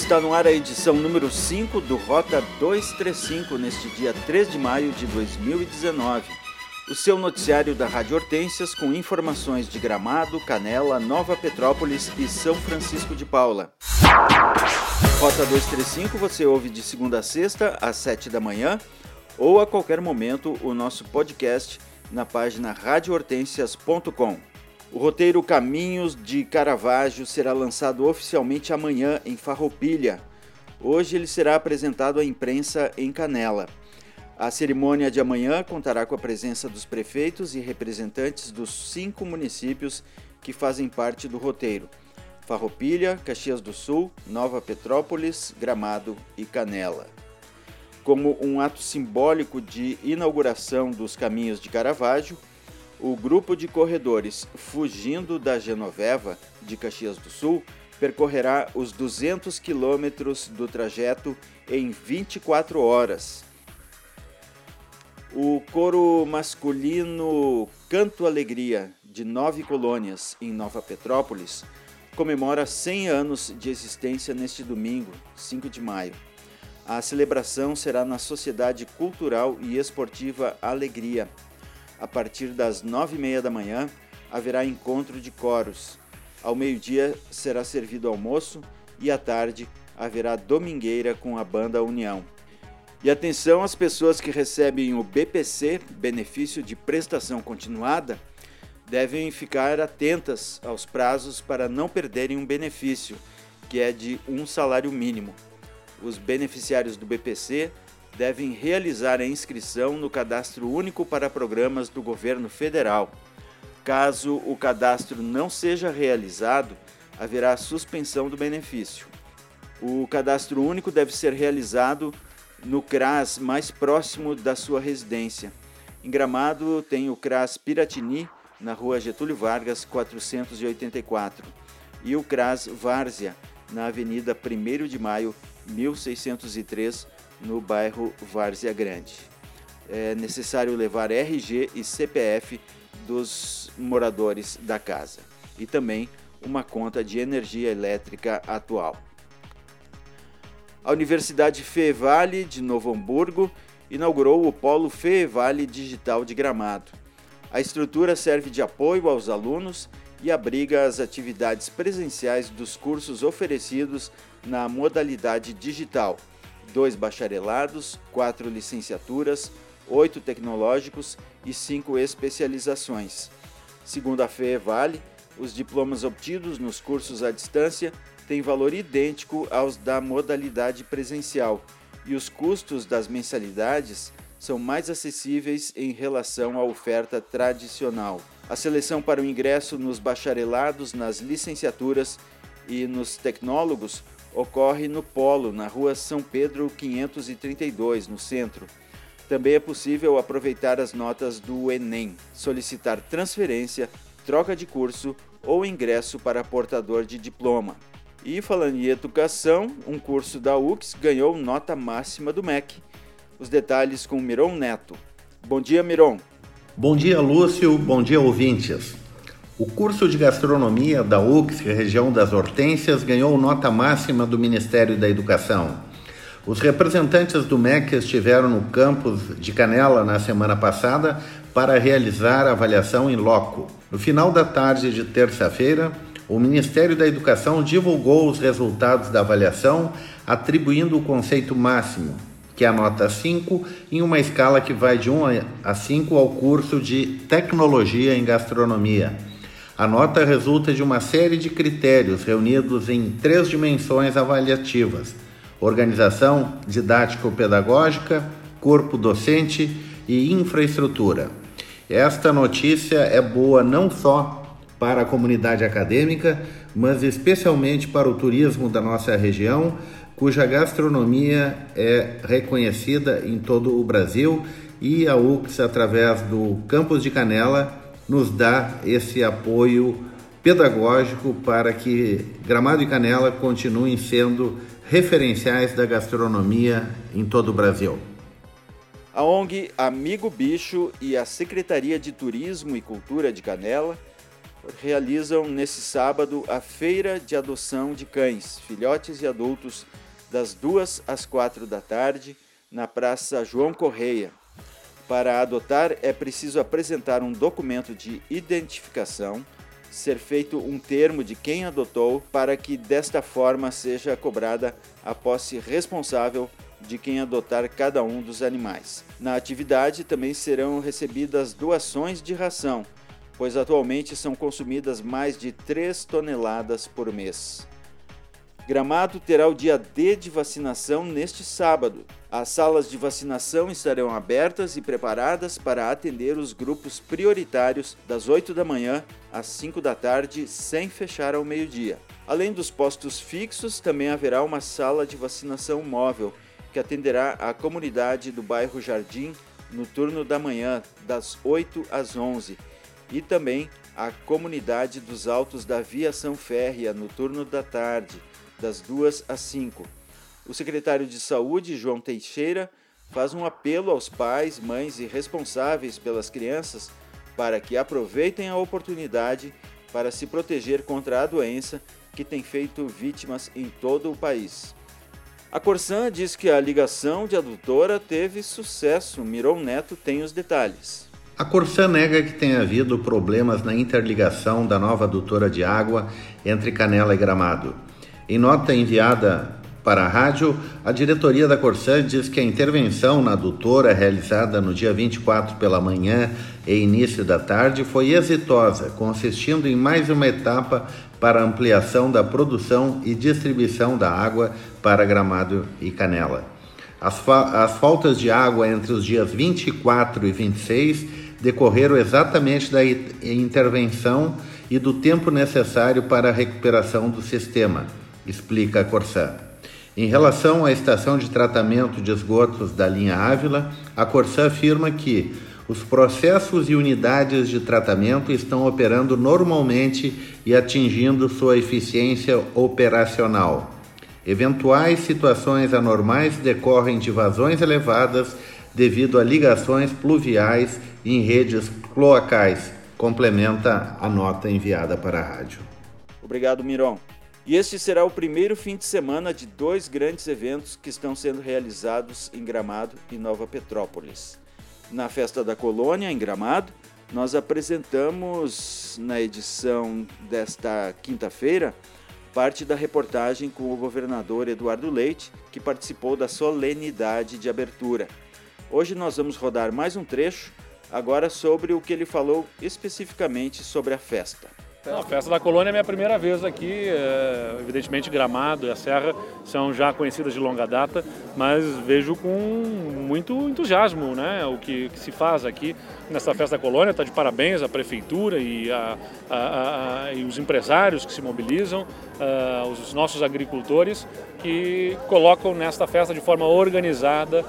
Está no ar a edição número 5 do Rota 235 neste dia 3 de maio de 2019. O seu noticiário da Rádio Hortências com informações de Gramado, Canela, Nova Petrópolis e São Francisco de Paula. Rota 235 você ouve de segunda a sexta às 7 da manhã ou a qualquer momento o nosso podcast na página radiohortensias.com. O roteiro Caminhos de Caravaggio será lançado oficialmente amanhã em Farroupilha. Hoje ele será apresentado à imprensa em Canela. A cerimônia de amanhã contará com a presença dos prefeitos e representantes dos cinco municípios que fazem parte do roteiro: Farroupilha, Caxias do Sul, Nova Petrópolis, Gramado e Canela. Como um ato simbólico de inauguração dos caminhos de Caravaggio, o grupo de corredores Fugindo da Genoveva, de Caxias do Sul, percorrerá os 200 quilômetros do trajeto em 24 horas. O coro masculino Canto Alegria, de nove colônias, em Nova Petrópolis, comemora 100 anos de existência neste domingo, 5 de maio. A celebração será na Sociedade Cultural e Esportiva Alegria, a partir das nove e meia da manhã, haverá encontro de coros. Ao meio-dia será servido almoço e à tarde haverá domingueira com a banda União. E atenção às pessoas que recebem o BPC, benefício de prestação continuada, devem ficar atentas aos prazos para não perderem um benefício, que é de um salário mínimo. Os beneficiários do BPC devem realizar a inscrição no Cadastro Único para Programas do Governo Federal. Caso o cadastro não seja realizado, haverá suspensão do benefício. O cadastro único deve ser realizado no CRAS mais próximo da sua residência. Em Gramado tem o CRAS Piratini, na rua Getúlio Vargas, 484, e o CRAS Várzea, na Avenida 1 de Maio, 1603, no bairro Várzea Grande. É necessário levar RG e CPF dos moradores da casa e também uma conta de energia elétrica atual. A Universidade Fevale de Novo Hamburgo inaugurou o Polo Fevale Digital de Gramado. A estrutura serve de apoio aos alunos e abriga as atividades presenciais dos cursos oferecidos na modalidade digital dois bacharelados, quatro licenciaturas, oito tecnológicos e cinco especializações. Segundo a FEEVALE, os diplomas obtidos nos cursos à distância têm valor idêntico aos da modalidade presencial e os custos das mensalidades são mais acessíveis em relação à oferta tradicional. A seleção para o ingresso nos bacharelados, nas licenciaturas e nos tecnólogos ocorre no Polo, na rua São Pedro 532, no centro. Também é possível aproveitar as notas do Enem, solicitar transferência, troca de curso ou ingresso para portador de diploma. E falando em educação, um curso da UX ganhou nota máxima do MEC. Os detalhes com Miron Neto. Bom dia, Miron. Bom dia, Lúcio. Bom dia, ouvintes. O curso de gastronomia da UX, região das Hortências, ganhou nota máxima do Ministério da Educação. Os representantes do MEC estiveram no campus de Canela na semana passada para realizar a avaliação em loco. No final da tarde de terça-feira, o Ministério da Educação divulgou os resultados da avaliação, atribuindo o conceito máximo, que é a nota 5, em uma escala que vai de 1 a 5 ao curso de Tecnologia em Gastronomia. A nota resulta de uma série de critérios reunidos em três dimensões avaliativas: organização didático-pedagógica, corpo docente e infraestrutura. Esta notícia é boa não só para a comunidade acadêmica, mas especialmente para o turismo da nossa região, cuja gastronomia é reconhecida em todo o Brasil e a UX, através do Campus de Canela, nos dá esse apoio pedagógico para que Gramado e Canela continuem sendo referenciais da gastronomia em todo o Brasil. A ONG Amigo Bicho e a Secretaria de Turismo e Cultura de Canela realizam nesse sábado a feira de adoção de cães, filhotes e adultos, das 2 às 4 da tarde, na Praça João Correia. Para adotar é preciso apresentar um documento de identificação, ser feito um termo de quem adotou, para que desta forma seja cobrada a posse responsável de quem adotar cada um dos animais. Na atividade também serão recebidas doações de ração pois atualmente são consumidas mais de 3 toneladas por mês. Gramado terá o dia D de vacinação neste sábado. As salas de vacinação estarão abertas e preparadas para atender os grupos prioritários das 8 da manhã às 5 da tarde, sem fechar ao meio-dia. Além dos postos fixos, também haverá uma sala de vacinação móvel que atenderá a comunidade do bairro Jardim no turno da manhã, das 8 às 11 e também a comunidade dos Altos da Viação Férrea no turno da tarde, das 2 às 5. O secretário de Saúde, João Teixeira, faz um apelo aos pais, mães e responsáveis pelas crianças para que aproveitem a oportunidade para se proteger contra a doença que tem feito vítimas em todo o país. A Corsan diz que a ligação de adutora teve sucesso. Miron Neto tem os detalhes. A Corsã nega que tenha havido problemas na interligação da nova adutora de água entre Canela e Gramado. Em nota enviada para a rádio, a diretoria da Corsã diz que a intervenção na adutora realizada no dia 24 pela manhã e início da tarde foi exitosa, consistindo em mais uma etapa para ampliação da produção e distribuição da água para Gramado e Canela. As, fa as faltas de água entre os dias 24 e 26 decorreram exatamente da intervenção e do tempo necessário para a recuperação do sistema, explica a Corsã. Em relação à estação de tratamento de esgotos da linha Ávila, a Corsã afirma que os processos e unidades de tratamento estão operando normalmente e atingindo sua eficiência operacional. Eventuais situações anormais decorrem de vazões elevadas devido a ligações pluviais em redes cloacais, complementa a nota enviada para a rádio. Obrigado, Miron. E este será o primeiro fim de semana de dois grandes eventos que estão sendo realizados em Gramado e Nova Petrópolis. Na Festa da Colônia, em Gramado, nós apresentamos na edição desta quinta-feira parte da reportagem com o governador Eduardo Leite, que participou da solenidade de abertura. Hoje nós vamos rodar mais um trecho agora sobre o que ele falou especificamente sobre a festa. A festa da colônia é minha primeira vez aqui, é, evidentemente Gramado e a Serra são já conhecidas de longa data, mas vejo com muito entusiasmo né, o que, que se faz aqui nessa festa da colônia. Está de parabéns a prefeitura e, a, a, a, e os empresários que se mobilizam, os nossos agricultores que colocam nesta festa de forma organizada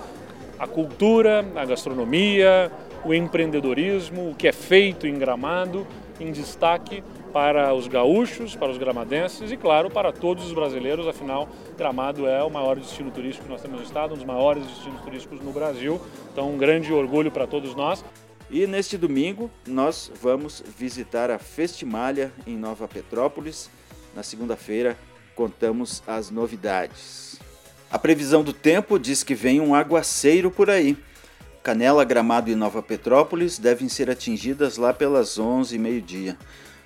a cultura, a gastronomia, o empreendedorismo, o que é feito em Gramado, em destaque para os gaúchos, para os gramadenses e, claro, para todos os brasileiros. Afinal, Gramado é o maior destino turístico que nós temos no estado, um dos maiores destinos turísticos no Brasil. Então, um grande orgulho para todos nós. E neste domingo nós vamos visitar a Festimalha em Nova Petrópolis. Na segunda-feira contamos as novidades. A previsão do tempo diz que vem um aguaceiro por aí. Canela, Gramado e Nova Petrópolis devem ser atingidas lá pelas 11 e meio-dia.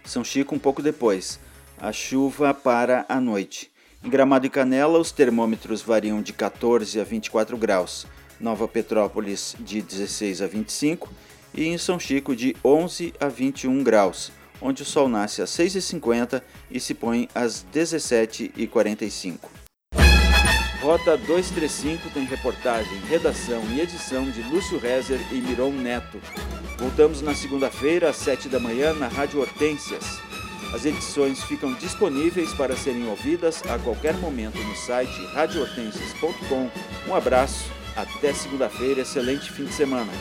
São Chico um pouco depois. A chuva para a noite. Em Gramado e Canela, os termômetros variam de 14 a 24 graus. Nova Petrópolis de 16 a 25 e em São Chico de 11 a 21 graus, onde o sol nasce às 6h50 e se põe às 17h45. Rota 235 tem reportagem, redação e edição de Lúcio Rezer e Miron Neto. Voltamos na segunda-feira, às 7 da manhã, na Rádio Hortências. As edições ficam disponíveis para serem ouvidas a qualquer momento no site radiohortensias.com. Um abraço, até segunda-feira, excelente fim de semana.